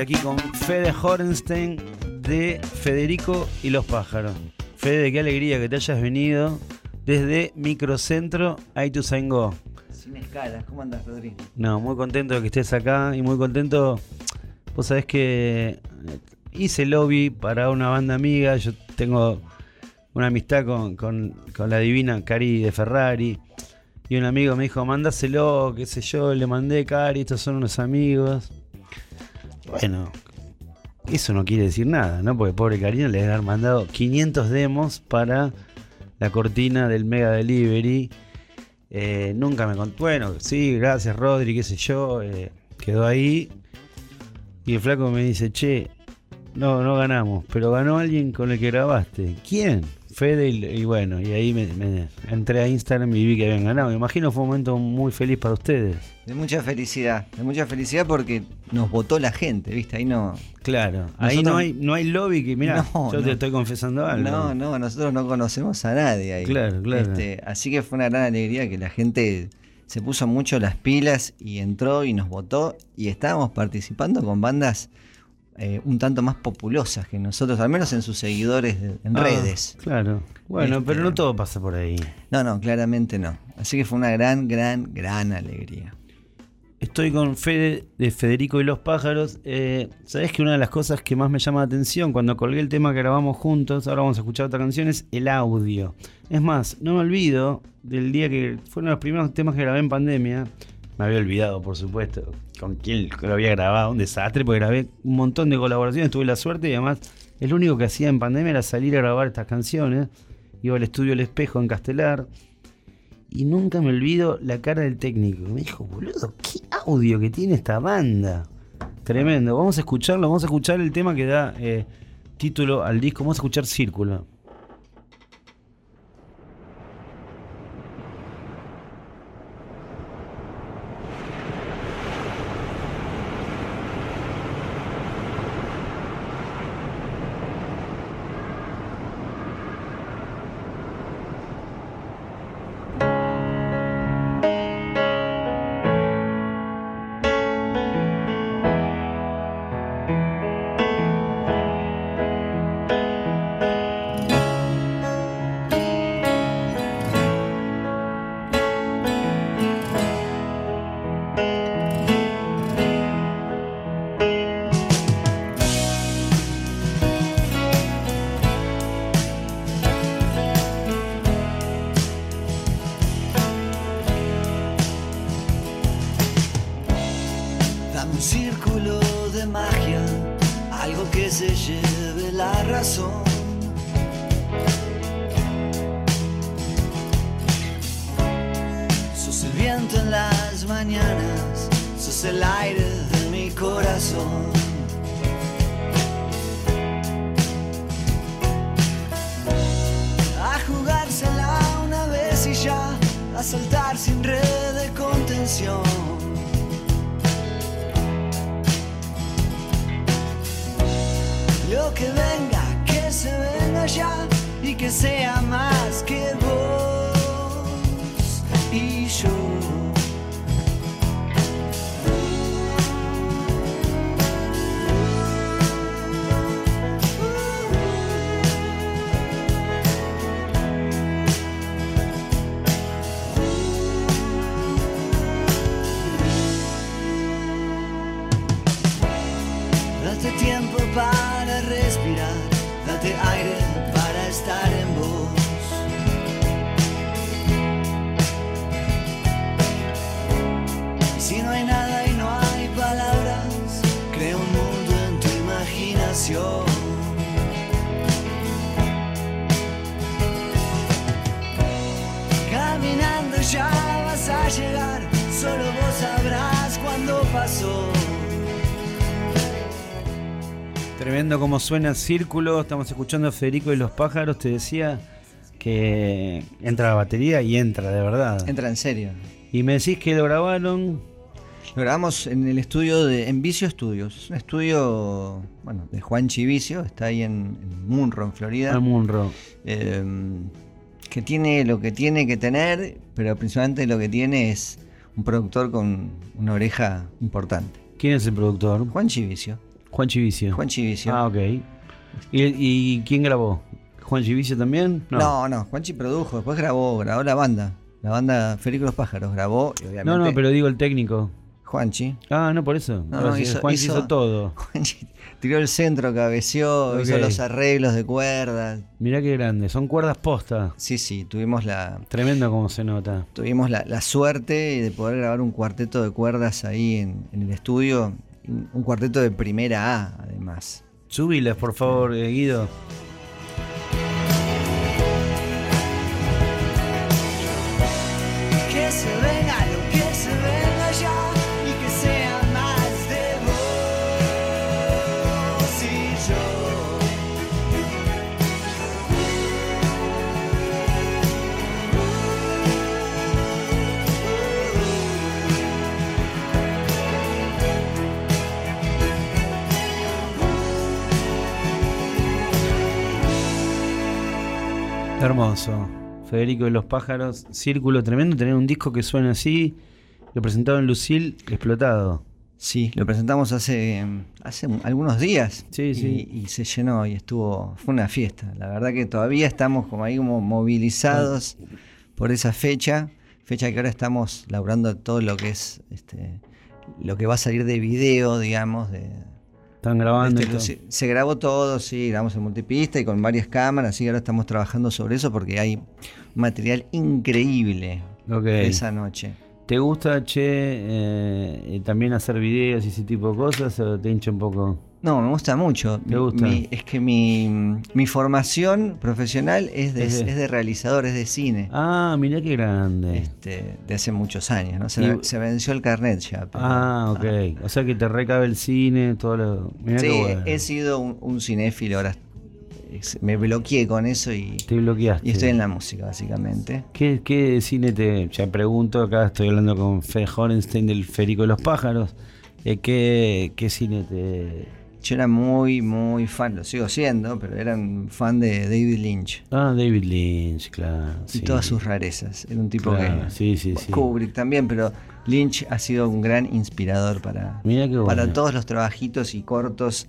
estoy aquí con Fede Horenstein de Federico y los pájaros. Fede, qué alegría que te hayas venido desde Microcentro Go. Sin escalas, ¿cómo andas, Rodrigo? No, muy contento de que estés acá y muy contento. Vos sabés que eh, hice lobby para una banda amiga. Yo tengo una amistad con, con la divina Cari de Ferrari. Y un amigo me dijo, mándaselo, qué sé yo, le mandé, Cari, estos son unos amigos. Bueno, eso no quiere decir nada, ¿no? Porque pobre Karina le han mandado 500 demos para la cortina del Mega Delivery. Eh, nunca me contó. Bueno, sí, gracias Rodri, qué sé yo. Eh, quedó ahí. Y el flaco me dice, che, no, no ganamos, pero ganó alguien con el que grabaste. ¿Quién? Fede y, bueno, y ahí me, entré a Instagram y vi que habían ganado. Me imagino fue un momento muy feliz para ustedes. De mucha felicidad, de mucha felicidad porque nos votó la gente, ¿viste? Ahí no. Claro, ahí no hay, no hay lobby que, mira, yo te estoy confesando algo. No, no, nosotros no conocemos a nadie ahí. Claro, claro. Este, así que fue una gran alegría que la gente se puso mucho las pilas y entró y nos votó y estábamos participando con bandas eh, un tanto más populosas que nosotros, al menos en sus seguidores en ah, redes. Claro. Bueno, este, pero no todo pasa por ahí. No, no, claramente no. Así que fue una gran, gran, gran alegría. Estoy con Fede de Federico y los pájaros. Eh, Sabes que una de las cosas que más me llama la atención cuando colgué el tema que grabamos juntos, ahora vamos a escuchar otra canción, es el audio. Es más, no me olvido del día que fueron los primeros temas que grabé en pandemia. Me había olvidado, por supuesto, con quién lo había grabado, un desastre, porque grabé un montón de colaboraciones, tuve la suerte y además el único que hacía en pandemia era salir a grabar estas canciones. Iba al estudio El Espejo en Castelar y nunca me olvido la cara del técnico. Me dijo, boludo, qué audio que tiene esta banda. Tremendo. Vamos a escucharlo, vamos a escuchar el tema que da eh, título al disco, vamos a escuchar Círculo. saltar sin red de contención. Lo que venga, que se venga ya y que sea más que vos y yo. aire para estar en vos. Y si no hay nada y no hay palabras, crea un mundo en tu imaginación. Caminando ya vas a llegar, solo vos sabrás cuándo pasó. Tremendo como suena Círculo, estamos escuchando a Federico y los pájaros, te decía que entra la batería y entra, de verdad. Entra en serio. Y me decís que lo grabaron. Lo grabamos en el estudio de en Vicio Studios. Es un estudio, bueno, de Juan Chivicio, está ahí en, Munro, en Florida. En Munro. Em, que tiene lo que tiene que tener, pero principalmente lo que tiene es un productor con una oreja importante. ¿Quién es el productor? Juan Chivicio. Juan Chivicio. Juan Chivicio. Ah, ok. ¿Y, y quién grabó? ¿Juan Chivicio también? No, no, Juanchi produjo, después grabó, grabó la banda. La banda Federico los Pájaros grabó y obviamente. No, no, pero digo el técnico. Juanchi. Ah, no, por eso. No, no, hizo- Juan hizo, hizo- todo. Juanchi tiró el centro, cabeció, hizo los arreglos de cuerdas. Mirá qué grande. Son cuerdas posta. Sí, sí, tuvimos la, Tremendo como se nota. tuvimos la, la suerte de poder grabar un cuarteto de cuerdas ahí en, en el estudio. Un cuarteto de primera A, además. Subilas, por favor, eh, Guido. Hermoso. Federico de los Pájaros. Círculo tremendo tener un disco que suena así. Lo presentado en Lucil, explotado. Sí, lo presentamos hace, hace un- algunos días. Sí, y, sí. y se llenó y estuvo. Fue una fiesta. La verdad que todavía estamos como ahí como movilizados por esa fecha. Fecha que ahora estamos laburando todo lo que es este lo que va a salir de video, digamos, de, Están grabando. este, y todo. se, se grabó todo, sí, grabamos en multipista y con varias cámaras, y ahora estamos trabajando sobre eso porque hay material increíble esa noche. ¿Te gusta, che, eh, eh, también hacer videos y ese tipo de cosas o te hincha un poco? No, me gusta mucho. ¿Te Mi- gusta? mi- es que mi, mi formación profesional es de, Es de- es de realizador, es de cine. Ah, mirá qué grande. Este, de hace muchos años, ¿no? Se, Y- se venció el carnet ya. pero- Ah, ok. O sea que te recabe el cine, todo lo. Mirá Sí, qué bueno. he sido un, un cinéfilo, ahora me bloqueé con eso y, Te bloqueaste. y estoy en la música, básicamente. ¿Qué, qué cine te.? Ya pregunto, acá estoy hablando con Fede Horenstein del Federico de los Pájaros. Eh, ¿qué, ¿Qué cine te.? Yo era muy, muy fan, lo sigo siendo, pero era un fan de David Lynch Ah, David Lynch, claro. y sí. todas sus rarezas. Era un tipo Claro, que. sí, sí, sí. Kubrick también, pero Lynch ha sido un gran inspirador para, para todos los trabajitos y cortos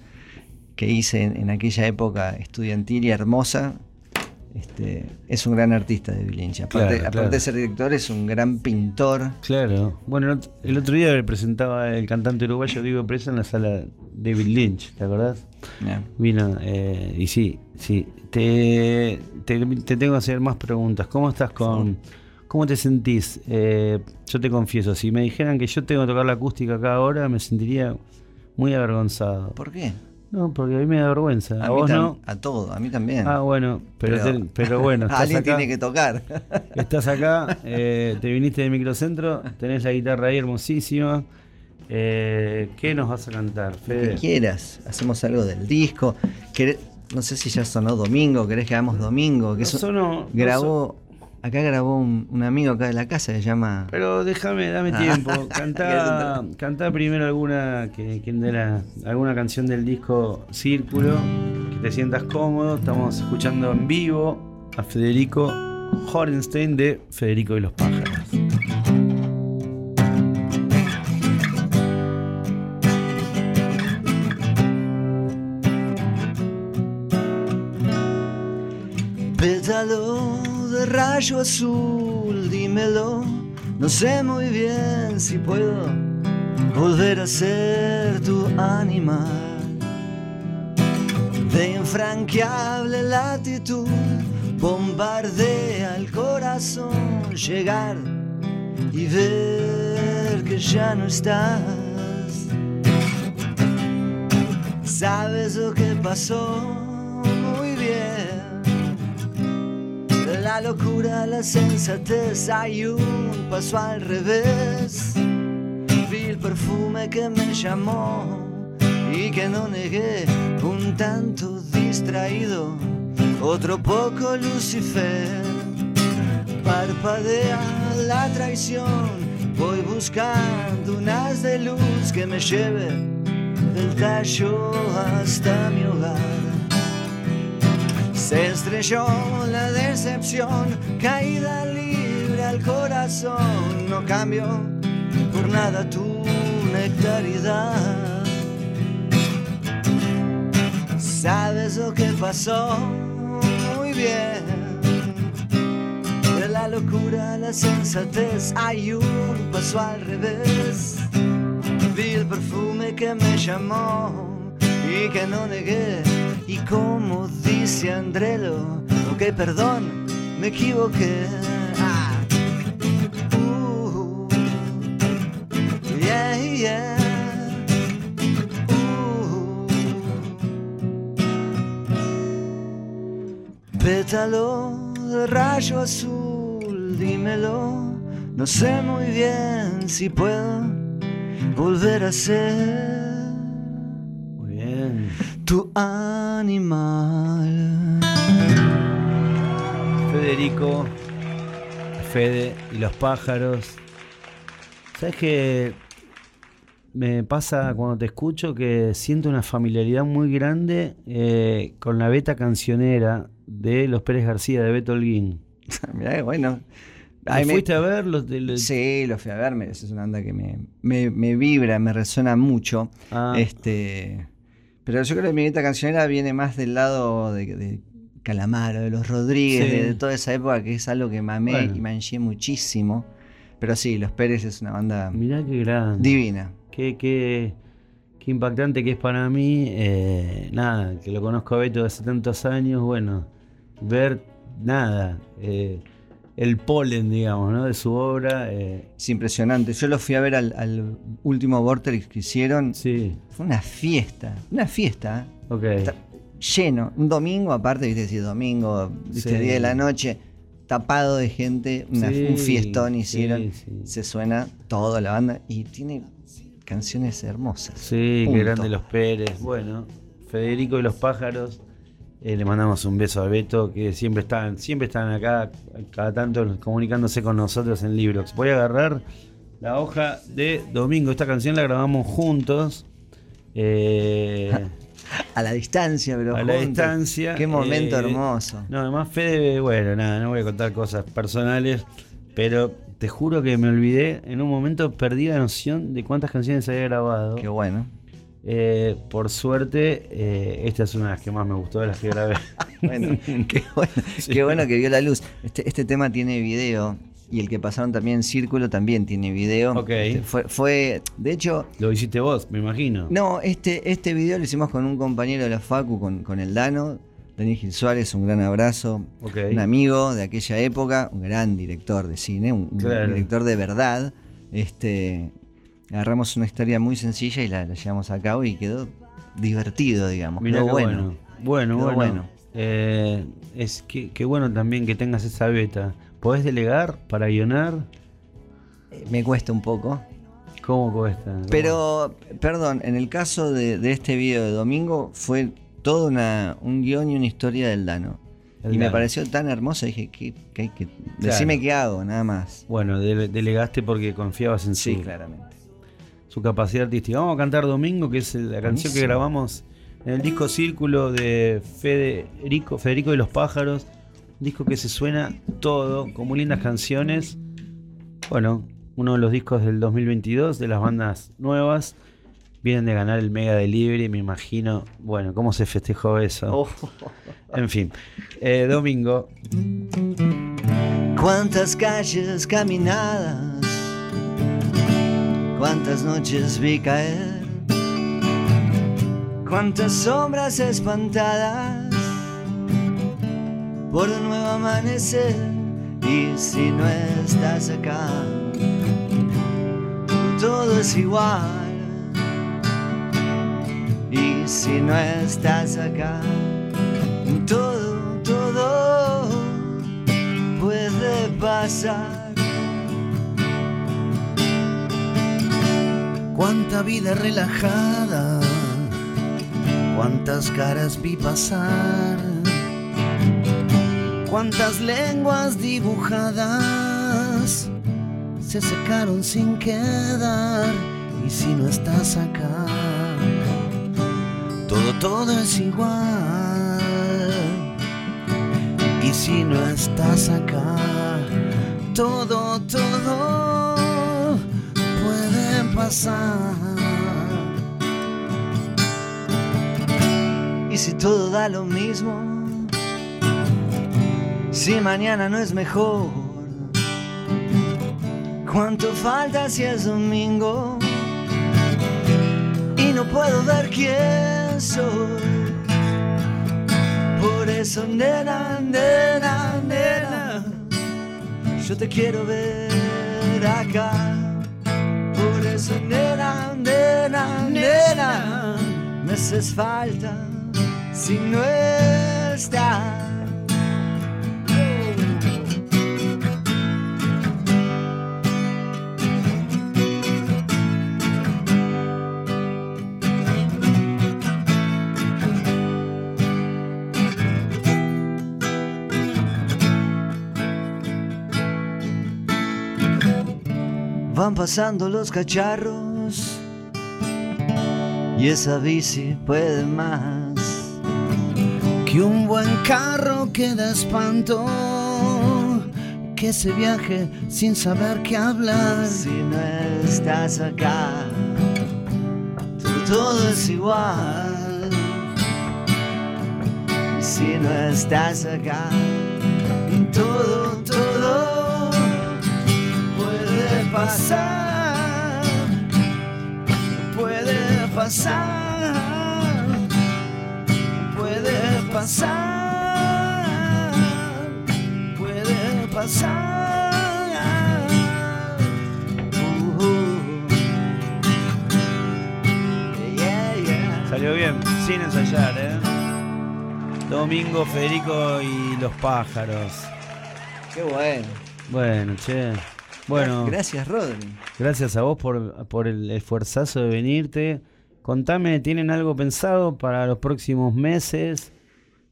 que hice en, en aquella época estudiantil y hermosa. Este, es un gran artista David Lynch. Aparte, Claro, aparte claro. de ser director, es un gran pintor. Claro. Bueno, el ot- el otro día le presentaba el cantante uruguayo Diego Presa en la sala David Lynch, ¿te acordás? Ya. Vino, eh, y sí, sí. Te, te, te tengo que hacer más preguntas. ¿Cómo estás con.? ¿Cómo te sentís? Eh, yo te confieso, si me dijeran que yo tengo que tocar la acústica acá ahora, me sentiría muy avergonzado. ¿Por qué? No, porque a mí me da vergüenza. ¿A, mí vos no? a todo, a mí también. Ah, bueno, pero, te- pero bueno, estás alguien acá, tiene que tocar. estás acá eh, te viniste de microcentro, tenés la guitarra ahí hermosísima. Eh, ¿Qué nos vas a cantar, Lo Fede? que quieras. Hacemos algo del disco. No sé si ya sonó domingo, querés que hagamos domingo. Que No eso- sonó, no grabó, acá grabó un, un amigo acá de la casa, se llama. Pero déjame, dame Ah. tiempo. ¿Querés Cantá, cantá primero alguna que, que de la- alguna canción del disco Círculo, que te sientas cómodo. Estamos escuchando en vivo a Federico Horenstein de Federico de los Pájaros. Pétalo de rayo azul, dímelo. No sé muy bien si puedo volver a ser tu animal. De infranqueable latitud, bombardea el corazón, llegar y ver que ya no estás. Sabes lo que pasó la locura la sensatez hay un paso al revés. Vi el perfume que me llamó y que no negué, un tanto distraído, otro poco Lucifer. Parpadea la traición, voy buscando un haz de luz que me lleve del tallo hasta mi hogar. Se estrelló la decepción, caída libre al corazón. No cambio por nada tu nectaridad. sabes lo que pasó muy bien. De la locura a la sensatez hay un paso al revés. Vi el perfume que me llamó y que no negué. Y como dice Andrelo, ok, perdón, me equivoqué. Ah. Uh, yeah, yeah. Uh. Pétalo de rayo azul, dímelo. No sé muy bien si puedo volver a ser. Tu animal. Federico, Fede y los pájaros. ¿Sabes qué? Me pasa cuando te escucho que siento una familiaridad muy grande eh, con la beta cancionera de Los Pérez García de Beto Holguín. Mirá bueno. ¿Lo Ay, me- ¿Fuiste a ver? Los de, los- Sí, lo fui a ver, es una banda que me, me- me vibra, me resuena mucho. Ah. Este, pero yo creo que mi guita cancionera viene más del lado de, de Calamaro, de los Rodríguez, Sí. de, de toda esa época que es algo que mamé Bueno. y manché muchísimo. Pero sí, Los Pérez es una banda Mirá qué grande. divina. Qué, qué, qué impactante que es para mí. eh, nada, que lo conozco a Beto hace tantos años. Bueno, ver nada. eh, el polen, digamos, ¿no? De su obra. eh, Es impresionante. Yo lo fui a ver al, al último Vortex que hicieron. sí, Fue una fiesta, una fiesta. ¿eh? ok. Está lleno. Un domingo, aparte, viste, si domingo, viste, Sí. 10 de la noche, tapado de gente, una- Sí, un fiestón sí, hicieron. sí. Se suena toda la banda y tiene canciones hermosas. Sí, Punto. qué grande los Pérez. Bueno, Federico y los pájaros. Eh, le mandamos un beso a Beto, que siempre están, siempre están acá, cada tanto comunicándose con nosotros en Librox. Voy a agarrar la hoja de domingo. Esta canción la grabamos juntos. eh, A la distancia, pero a la distancia. Qué momento eh, hermoso. No, además Fede, bueno, nada, no voy a contar cosas personales, pero te juro que me olvidé, en un momento perdí la noción de cuántas canciones había grabado. Qué bueno. Eh, por suerte, eh, esta es una de las que más me gustó de las que grabé. Bueno, qué bueno, qué bueno que vio la luz. Este, este tema tiene video y el que pasaron también en Círculo también tiene video. Ok. Este, Fue, fue, de hecho, Lo hiciste vos, me imagino. no, este, este video lo hicimos con un compañero de la Facu, con, con el Dano, Daniel Gil Suárez, un gran abrazo. Ok. Un amigo de aquella época, un gran director de cine, un, un director de verdad. Este, agarramos una historia muy sencilla y la, la llevamos a cabo y quedó divertido, digamos. Mirá quedó bueno. bueno. Bueno, Quedó bueno. bueno. Eh, es que, qué bueno también que tengas esa beta. ¿Podés delegar para guionar? Eh, Me cuesta un poco. ¿Cómo cuesta? Pero, perdón, en el caso de, de este video de domingo fue todo una, un guion y una historia del Dano. El y me pareció tan hermoso, dije, que, que hay que... Decime qué hago, nada más. Bueno, dele- delegaste porque confiabas en Sí, su, claramente. Su capacidad artística. Vamos a cantar Domingo, que es la canción que grabamos en el disco Círculo de Federico, Federico de los Pájaros. Un disco que se suena todo, con muy lindas canciones. Bueno, uno de los discos del 2022 de las bandas nuevas. Vienen de ganar el Mega Delivery, me imagino. Bueno, ¿cómo se festejó eso? Oh. En fin, eh, domingo. Cuántas calles caminadas, cuántas noches vi caer, cuántas sombras espantadas por un nuevo amanecer. Y si no estás acá, todo es igual. Y si no estás acá, todo, todo puede pasar. Cuánta vida relajada, cuántas caras vi pasar, cuántas lenguas dibujadas se secaron sin quedar. Y si no estás acá, todo, todo es igual. Y si no estás acá, todo, todo pasar. Y si todo da lo mismo, si mañana no es mejor, cuánto falta si es domingo y no puedo ver quién soy. Por eso, nena, nena, nena, yo te quiero ver acá. Eso, nena, nena, nena, me haces falta si no estás. Van pasando los cacharros y esa bici puede más. Que un buen carro que da espanto, que se viaje sin saber qué hablar. Si no estás acá, todo, es igual. Si no estás acá, todo pasar. Puede pasar. Puede pasar. Puede pasar. Uh, yeah, yeah. Salió bien, sin ensayar, ¿eh? Domingo, Federico y los pájaros. Qué bueno. Bueno, che. Bueno, Gracias, Rodri. gracias a vos por, por el esfuerzazo de venirte. Contame, ¿tienen algo pensado para los próximos meses?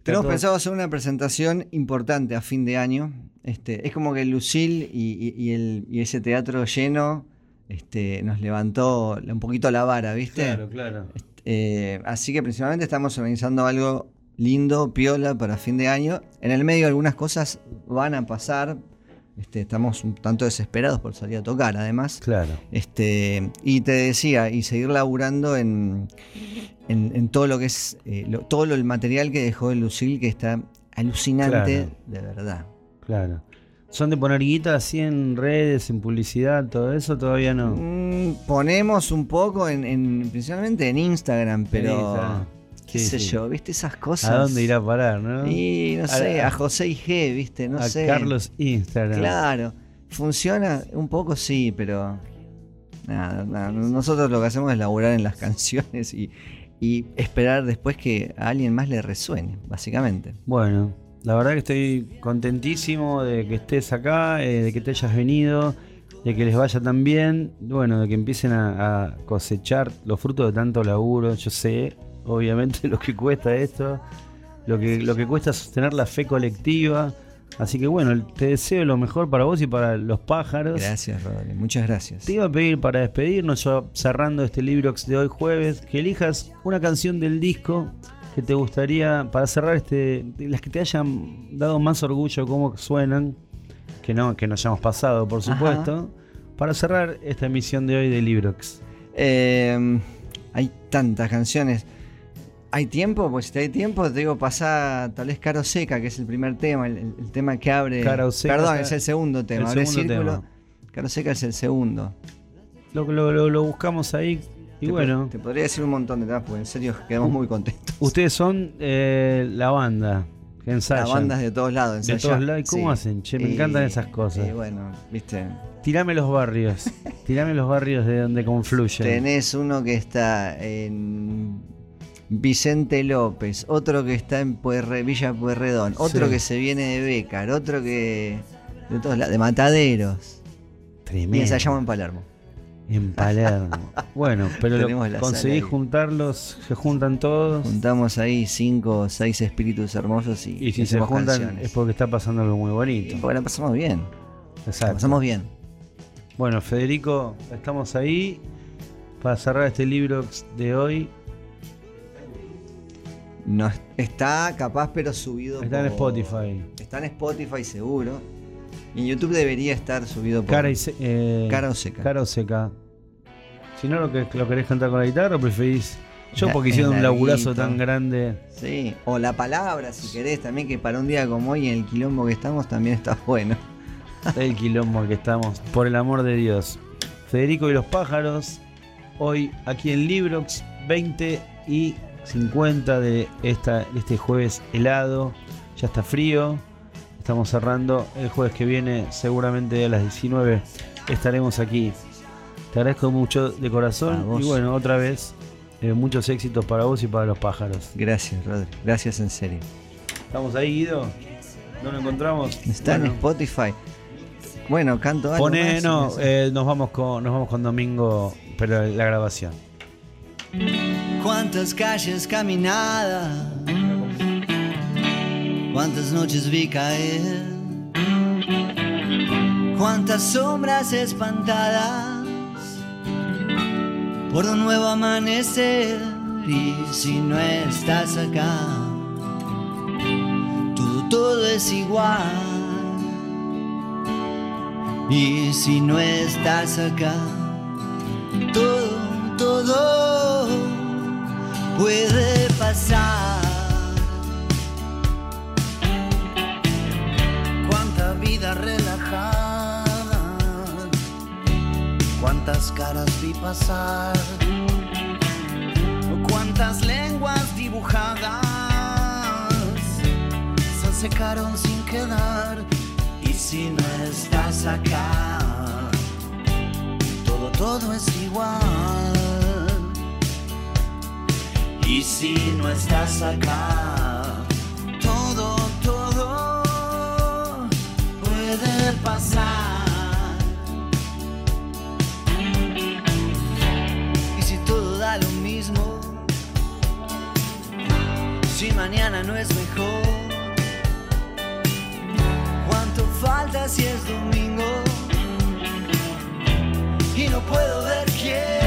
Tenemos todo- pensado hacer una presentación importante a fin de año. Este, es como que Lucille y, y- y el, y ese teatro lleno este, nos levantó un poquito la vara, ¿viste? Claro, claro. Eh, así que principalmente estamos organizando algo lindo, piola, para fin de año. En el medio algunas cosas van a pasar. Este, estamos un tanto desesperados por salir a tocar, además. Claro. Este, y te decía, y seguir laburando en, en, en todo lo que es, eh, lo- todo lo, el material que dejó el Lucille, que está alucinante, Claro. de verdad. Claro. ¿Son de poner guita así en redes, en publicidad, todo eso? Todavía no. Mm, ponemos un poco, en, en- principalmente en Instagram, pero Instagram. Qué Sí, sé sí. yo, ¿viste esas cosas? ¿A dónde irá a parar, no? Y no A- sé, a- José y G, ¿viste? No a sé. Carlos Instagram. Claro, funciona un poco, sí, pero nada, nada, nosotros lo que hacemos es laburar en las canciones y, y esperar después que a alguien más le resuene, básicamente. Bueno, la verdad que estoy contentísimo de que estés acá, eh, de que te hayas venido, de que les vaya tan bien, bueno, de que empiecen a, a cosechar los frutos de tanto laburo. Yo sé, obviamente, lo que cuesta esto, lo que, lo que cuesta sostener la fe colectiva. Así que bueno, te deseo lo mejor para vos y para los pájaros. Gracias, Rodri, muchas gracias. Te iba a pedir para despedirnos, ya cerrando este Librox de hoy jueves, que elijas una canción del disco que te gustaría, para cerrar este, las que te hayan dado más orgullo, cómo suenan, que no, que nos hayamos pasado, por Ajá. supuesto, para cerrar esta emisión de hoy de Librox. Eh, hay tantas canciones. ¿Hay tiempo? Pues si hay tiempo, te digo, pasá tal vez Caro Seca, que es el primer tema, el, tema que abre. Caro Seca, Perdón, es el segundo tema. el segundo tema. Caro Seca es el segundo. Lo, lo, lo- lo buscamos ahí y Te bueno, Te podría decir un montón de temas, porque en serio quedamos muy contentos. ustedes son eh, la banda que ensaya. Las bandas de todos lados. De ensayan. todos lados. ¿Y cómo hacen? Che, me encantan esas cosas. Y bueno, viste. Tirame los barrios, tirame los barrios de donde confluyen. Tenés uno que está en Vicente López, otro que está en Puerre- Villa Pueyrredón, otro Sí. que se viene de Bécar, otro que. de todos lados, de Mataderos. Y Tremendo. ensayamos en Palermo. En Palermo. Bueno, pero lo- conseguí juntarlos, se juntan todos. Juntamos ahí cinco o seis espíritus hermosos y, Y si se juntan canciones. es porque está pasando algo muy Y bonito. la pasamos bien. La Exacto. pasamos bien. Bueno, Federico, estamos ahí para cerrar este libro de hoy. No, está capaz, pero subido Está en Spotify. Está en Spotify seguro. Y en YouTube debería estar subido por. Cara, y se- eh, Cara o seca. Cara o seca. Si no, lo, que, lo querés cantar con la guitarra o preferís Yo La- porque hicieron un laburazo tan grande. Sí, o la palabra, si querés, también que para un día como hoy en el quilombo que estamos también está bueno. El quilombo que estamos. Por el amor de Dios. Federico y los pájaros. Hoy aquí en Librox 20 y 50 de, esta, este jueves helado. Ya está frío. Estamos cerrando. El jueves que viene, seguramente a las 19, estaremos aquí. Te agradezco mucho de corazón. Y bueno, otra vez, eh, muchos éxitos para vos y para los pájaros. Gracias, Rodri. Gracias en serio. ¿Estamos ahí, Guido? ¿No lo encontramos? Está en. Spotify. Bueno, canto algo más, no, eh, nos vamos con nos vamos con Domingo, pero la grabación. Cuántas calles caminadas, cuántas noches vi caer, cuántas sombras espantadas por un nuevo amanecer. Y si no estás acá, todo, todo es igual. Y si no estás acá, todo, todo puede pasar. Cuánta vida relajada, cuántas caras vi pasar, cuántas lenguas dibujadas se secaron sin quedar. Y si no estás acá, Todo, todo es igual. Y si no estás acá, Todo, todo puede pasar. Y si todo da lo mismo, si mañana no es mejor, ¿cuánto falta si es domingo? Y no puedo ver quién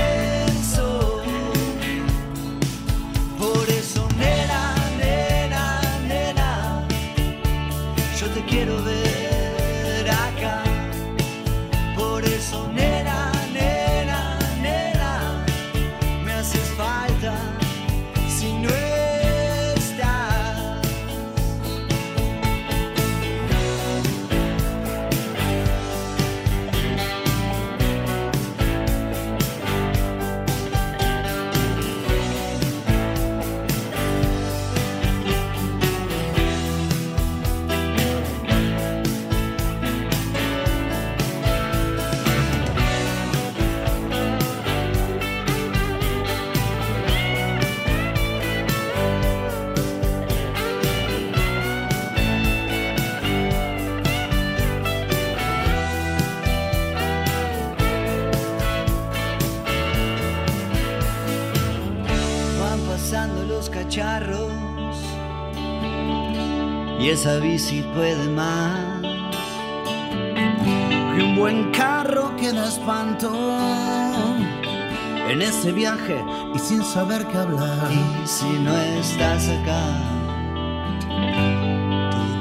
esa bici puede más. que un buen carro que da espanto en ese viaje y sin saber qué hablar. Y si no estás acá,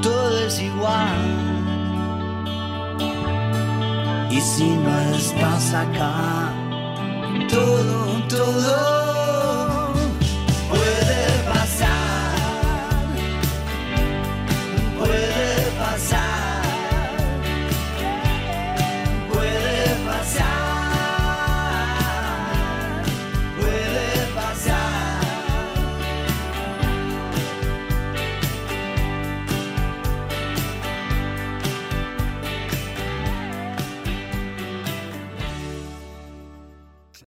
todo, todo es igual. Y si no estás acá, todo,